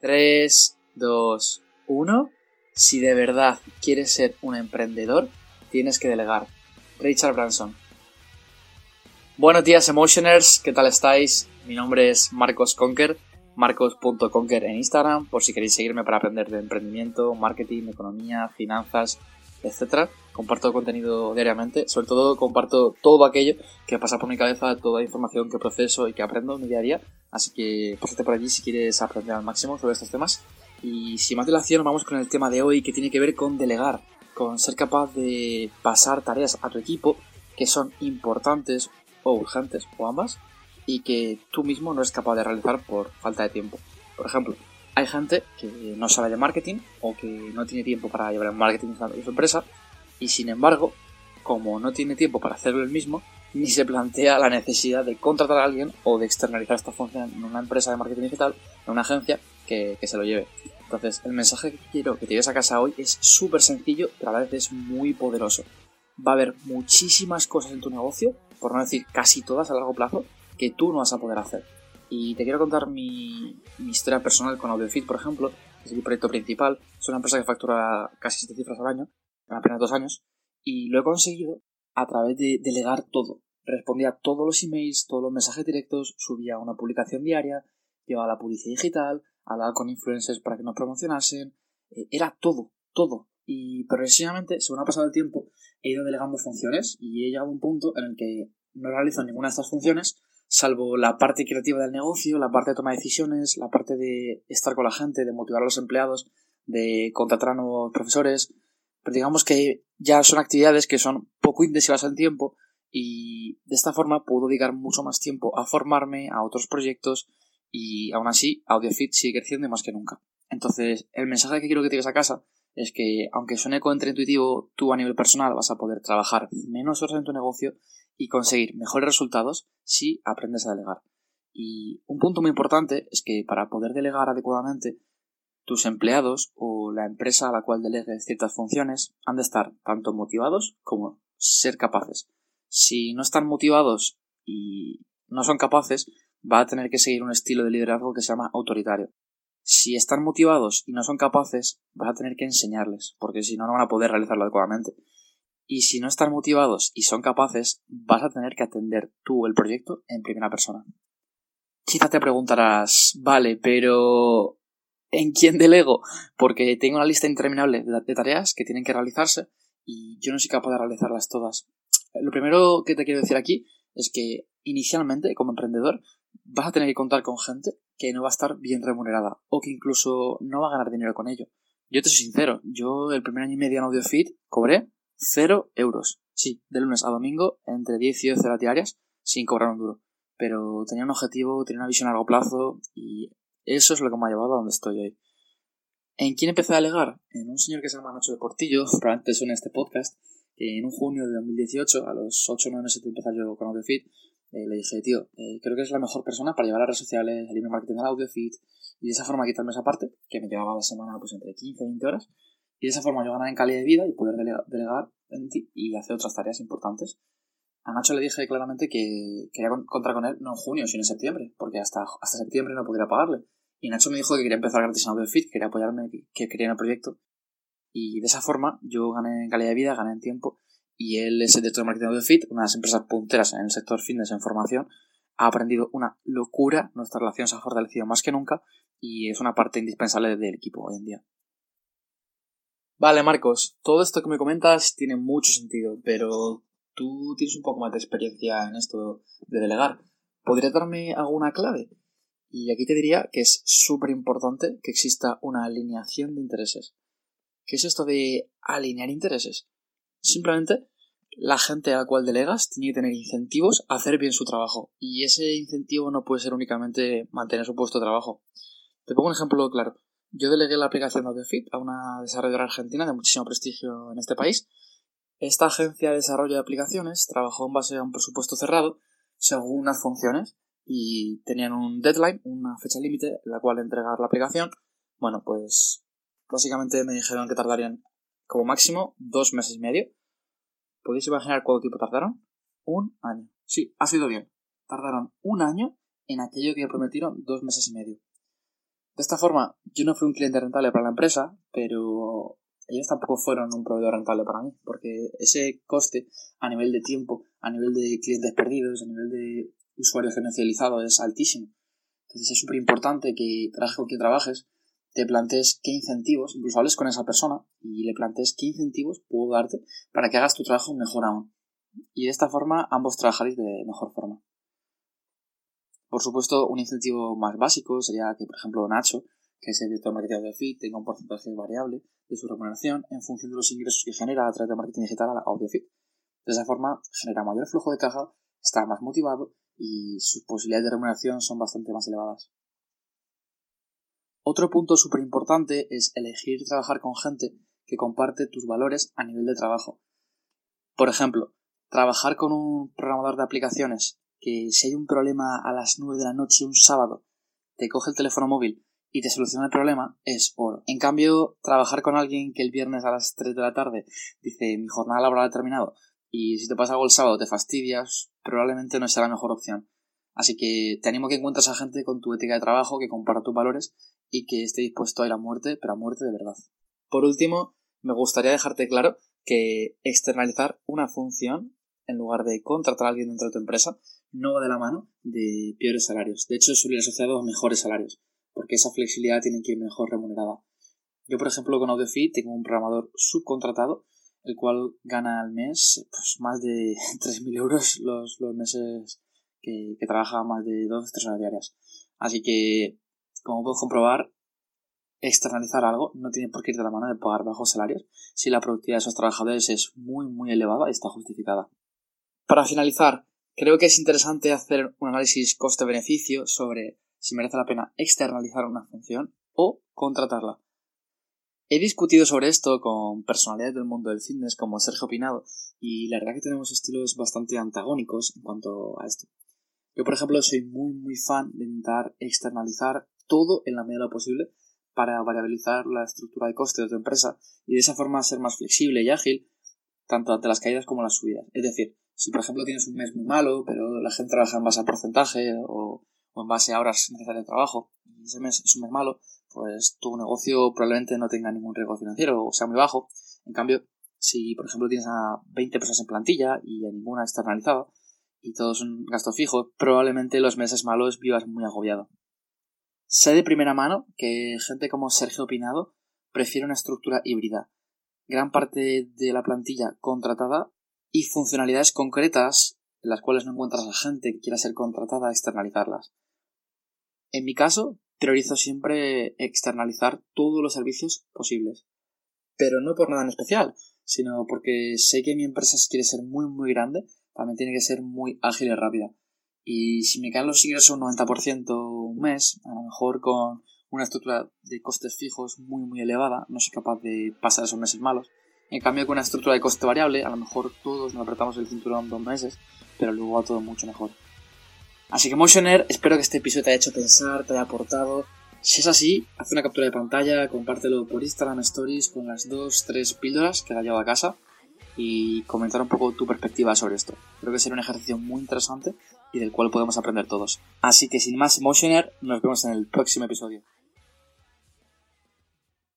3, 2, 1. Si de verdad quieres ser un emprendedor, tienes que delegar. Richard Branson. Buenos días, Emotioners. ¿Qué tal estáis? Mi nombre es Marcos Conker, marcos.conker en Instagram, por si queréis seguirme para aprender de emprendimiento, marketing, economía, finanzas, etc. Comparto contenido diariamente, sobre todo comparto todo aquello que pasa por mi cabeza, toda información que proceso y que aprendo en mi día a día. Así que pásate por allí si quieres aprender al máximo sobre estos temas. Y sin más dilación, vamos con el tema de hoy que tiene que ver con delegar, con ser capaz de pasar tareas a tu equipo que son importantes o urgentes o ambas y que tú mismo no eres capaz de realizar por falta de tiempo. Por ejemplo, hay gente que no sabe de marketing o que no tiene tiempo para llevar el marketing de su empresa y sin embargo, como no tiene tiempo para hacerlo él mismo, ni se plantea la necesidad de contratar a alguien o de externalizar esta función en una empresa de marketing digital, en una agencia que, se lo lleve. Entonces, el mensaje que quiero que te lleves a casa hoy es súper sencillo, pero a la vez es muy poderoso. Va a haber muchísimas cosas en tu negocio, por no decir casi todas a largo plazo, que tú no vas a poder hacer. Y te quiero contar mi, historia personal con AudioFit, por ejemplo, es mi proyecto principal. Es una empresa que factura casi 7 cifras al año, en apenas dos años, y lo he conseguido a través de delegar todo. Respondía a todos los emails, todos los mensajes directos, subía una publicación diaria, llevaba la publicidad digital, hablaba con influencers para que nos promocionasen, eh, era todo, todo. Y progresivamente, según ha pasado el tiempo, he ido delegando funciones y he llegado a un punto en el que no realizo ninguna de estas funciones, salvo la parte creativa del negocio, la parte de toma de decisiones, la parte de estar con la gente, de motivar a los empleados, de contratar a nuevos profesores. Pero digamos que ya son actividades que son poco intensivas en tiempo y de esta forma puedo dedicar mucho más tiempo a formarme, a otros proyectos y aún así AudioFit sigue creciendo más que nunca. Entonces, el mensaje que quiero que te a casa es que, aunque suene contraintuitivo, tú a nivel personal vas a poder trabajar menos horas en tu negocio y conseguir mejores resultados si aprendes a delegar. Y un punto muy importante es que para poder delegar adecuadamente, tus empleados o la empresa a la cual delegues ciertas funciones han de estar tanto motivados como ser capaces. Si no están motivados y no son capaces, va a tener que seguir un estilo de liderazgo que se llama autoritario. Si están motivados y no son capaces, vas a tener que enseñarles, porque si no, no van a poder realizarlo adecuadamente. Y si no están motivados y son capaces, vas a tener que atender tú el proyecto en primera persona. Quizá te preguntarás, vale, pero ¿en quién delego? Porque tengo una lista interminable de tareas que tienen que realizarse y yo no soy capaz de realizarlas todas. Lo primero que te quiero decir aquí es que inicialmente, como emprendedor, vas a tener que contar con gente que no va a estar bien remunerada o que incluso no va a ganar dinero con ello. Yo te soy sincero, yo el primer año y medio en AudioFit cobré cero euros. Sí, de lunes a domingo, entre 10 y 12 horas diarias, sin cobrar un duro. Pero tenía un objetivo, tenía una visión a largo plazo y eso es lo que me ha llevado a donde estoy hoy. ¿En quién empecé a alegar? En un señor que se llama Nacho de Portillo, probablemente suene este podcast, que en un junio de 2018, a los 8 o 9 meses de empezar yo con AudioFit, eh, le dije, tío, eh, creo que es la mejor persona para llevar a redes sociales, el email marketing al audio feed y de esa forma quitarme esa parte, que me llevaba la semana pues entre 15 y 20 horas, y de esa forma yo ganar en calidad de vida y poder delegar en ti y hacer otras tareas importantes. A Nacho le dije claramente que quería contar con él no en junio, sino en septiembre, porque hasta, hasta septiembre no podría pagarle. Y Nacho me dijo que quería empezar gratis en AudioFit, que quería apoyarme, que, que quería en el proyecto. Y de esa forma yo gané en calidad de vida, gané en tiempo y él es el director de marketing de una de las empresas punteras en el sector fitness en formación. Ha aprendido una locura, nuestra relación se ha fortalecido más que nunca y es una parte indispensable del equipo hoy en día. Vale, Marcos, todo esto que me comentas tiene mucho sentido, pero tú tienes un poco más de experiencia en esto de delegar. ¿Podrías darme alguna clave? Y aquí te diría que es súper importante que exista una alineación de intereses. ¿Qué es esto de alinear intereses? Simplemente la gente a la cual delegas tiene que tener incentivos a hacer bien su trabajo. Y ese incentivo no puede ser únicamente mantener su puesto de trabajo. Te pongo un ejemplo claro. Yo delegué la aplicación de AudioFit a una desarrolladora argentina de muchísimo prestigio en este país. Esta agencia de desarrollo de aplicaciones trabajó en base a un presupuesto cerrado según unas funciones y tenían un deadline, una fecha límite en la cual entregar la aplicación. Bueno, pues básicamente me dijeron que tardarían como máximo dos meses y medio. ¿Podéis imaginar cuánto tiempo tardaron? Un año. Sí, ha sido bien. Tardaron un año en aquello que prometieron dos meses y medio. De esta forma, yo no fui un cliente rentable para la empresa, pero ellos tampoco fueron un proveedor rentable para mí, porque ese coste a nivel de tiempo, a nivel de clientes perdidos, a nivel de usuarios gerencializados es altísimo. Entonces es súper importante que trabajes con quien trabajes, te plantees qué incentivos, incluso hables con esa persona y le plantees qué incentivos puedo darte para que hagas tu trabajo mejor aún. Y de esta forma ambos trabajaréis de mejor forma. Por supuesto, un incentivo más básico sería que, por ejemplo, Nacho, que es el director de marketing de tenga un porcentaje variable de su remuneración en función de los ingresos que genera a través de marketing digital a AudioFit. De esa forma, genera mayor flujo de caja, está más motivado y sus posibilidades de remuneración son bastante más elevadas. Otro punto súper importante es elegir trabajar con gente que comparte tus valores a nivel de trabajo. Por ejemplo, trabajar con un programador de aplicaciones que si hay un problema a las 9 de la noche un sábado, te coge el teléfono móvil y te soluciona el problema, es oro. En cambio, trabajar con alguien que el viernes a las 3 de la tarde dice mi jornada laboral ha terminado y si te pasa algo el sábado te fastidias, probablemente no sea la mejor opción. Así que te animo a que encuentres a gente con tu ética de trabajo, que comparta tus valores y que esté dispuesto a ir a muerte, pero a muerte de verdad. Por último, me gustaría dejarte claro que externalizar una función en lugar de contratar a alguien dentro de tu empresa no va de la mano de peores salarios. De hecho, suele ir asociado a mejores salarios, porque esa flexibilidad tiene que ir mejor remunerada. Yo, por ejemplo, con AudioFit tengo un programador subcontratado, el cual gana al mes pues, más de 3.000 euros los, los meses que, que trabaja más de 2-3 horas diarias. Así que como puedes comprobar, externalizar algo no tiene por qué ir de la mano de pagar bajos salarios si la productividad de esos trabajadores es muy muy elevada y está justificada. Para finalizar, creo que es interesante hacer un análisis coste-beneficio sobre si merece la pena externalizar una función o contratarla. He discutido sobre esto con personalidades del mundo del fitness como Sergio Pinado y la verdad que tenemos estilos bastante antagónicos en cuanto a esto. Yo, por ejemplo, soy muy, muy fan de intentar externalizar todo en la medida de lo posible para variabilizar la estructura de coste de tu empresa y de esa forma ser más flexible y ágil tanto ante las caídas como las subidas. Es decir, si por ejemplo tienes un mes muy malo, pero la gente trabaja en base a porcentaje o, en base a horas necesarias de trabajo, y ese mes es un mes malo, pues tu negocio probablemente no tenga ningún riesgo financiero o sea muy bajo. En cambio, si por ejemplo tienes a 20 personas en plantilla y a ninguna externalizada y todo es un gasto fijo, probablemente los meses malos vivas muy agobiado. Sé de primera mano que gente como Sergio Pinado prefiere una estructura híbrida. Gran parte de la plantilla contratada y funcionalidades concretas en las cuales no encuentras a gente que quiera ser contratada a externalizarlas. En mi caso, priorizo siempre externalizar todos los servicios posibles. Pero no por nada en especial, sino porque sé que mi empresa si quiere ser muy muy grande, también tiene que ser muy ágil y rápida. Y si me caen los ingresos un 90% un mes, a lo mejor con una estructura de costes fijos muy muy elevada, no soy capaz de pasar esos meses malos. En cambio, con una estructura de coste variable, a lo mejor todos nos apretamos el cinturón dos meses, pero luego va todo mucho mejor. Así que Motioner, espero que este episodio te haya hecho pensar, te haya aportado. Si es así, haz una captura de pantalla, compártelo por Instagram Stories con las dos, tres píldoras que la llevo a casa y comentar un poco tu perspectiva sobre esto. Creo que será un ejercicio muy interesante y del cual podemos aprender todos. Así que sin más Emotioner, nos vemos en el próximo episodio.